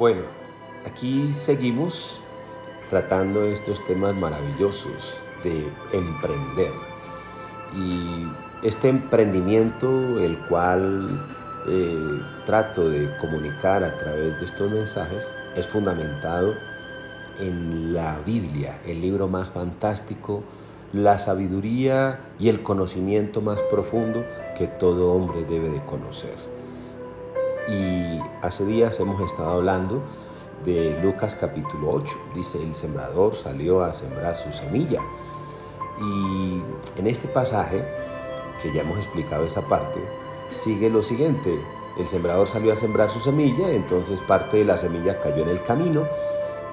Bueno, aquí seguimos tratando estos temas maravillosos de emprender. Y este emprendimiento, el cual eh, trato de comunicar a través de estos mensajes, es fundamentado en la Biblia, el libro más fantástico, la sabiduría y el conocimiento más profundo que todo hombre debe de conocer. Y hace días hemos estado hablando de Lucas capítulo 8. Dice, el sembrador salió a sembrar su semilla. Y en este pasaje, que ya hemos explicado esa parte, sigue lo siguiente. El sembrador salió a sembrar su semilla, entonces parte de la semilla cayó en el camino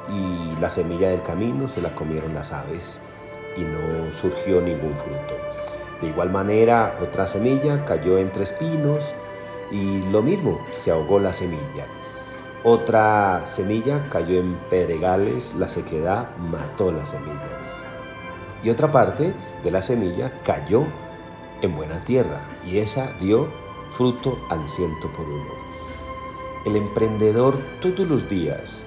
y la semilla del camino se la comieron las aves y no surgió ningún fruto. De igual manera, otra semilla cayó entre espinos y lo mismo, se ahogó la semilla. Otra semilla cayó en pedregales, la sequedad mató la semilla. Y otra parte de la semilla cayó en buena tierra y esa dio fruto al ciento por uno. El emprendedor todos los días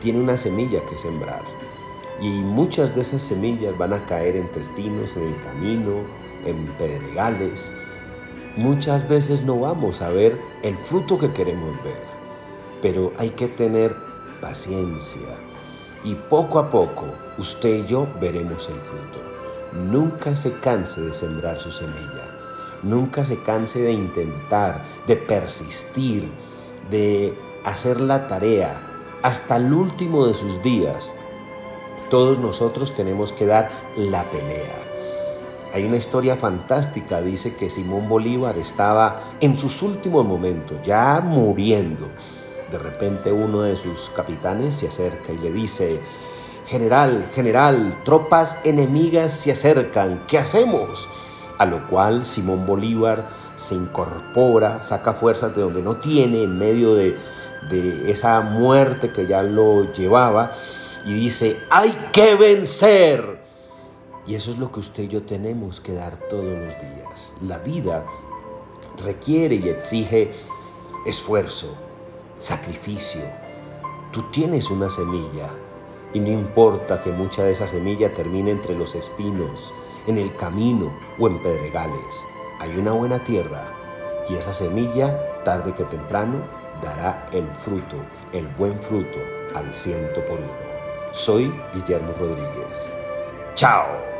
tiene una semilla que sembrar y muchas de esas semillas van a caer entre espinos en el camino, en pedregales. Muchas veces no vamos a ver el fruto que queremos ver pero hay que tener paciencia y poco a poco usted y yo veremos el fruto. Nunca se canse de sembrar su semilla, nunca se canse de intentar, de persistir, de hacer la tarea hasta el último de sus días. Todos nosotros tenemos que dar la pelea. Hay una historia fantástica, dice que Simón Bolívar estaba en sus últimos momentos, ya muriendo de repente uno de sus capitanes se acerca y le dice, General, general, tropas enemigas se acercan, ¿qué hacemos? A lo cual Simón Bolívar se incorpora, saca fuerzas de donde no tiene en medio de, de esa muerte que ya lo llevaba y dice, hay que vencer. Y eso es lo que usted y yo tenemos que dar todos los días. La vida requiere y exige esfuerzo, sacrificio. Tú tienes una semilla y no importa que mucha de esa semilla termine entre los espinos, en el camino o en pedregales. Hay una buena tierra y esa semilla, tarde que temprano, dará el fruto, el buen fruto, al ciento por uno. Soy Guillermo Rodríguez. Chao.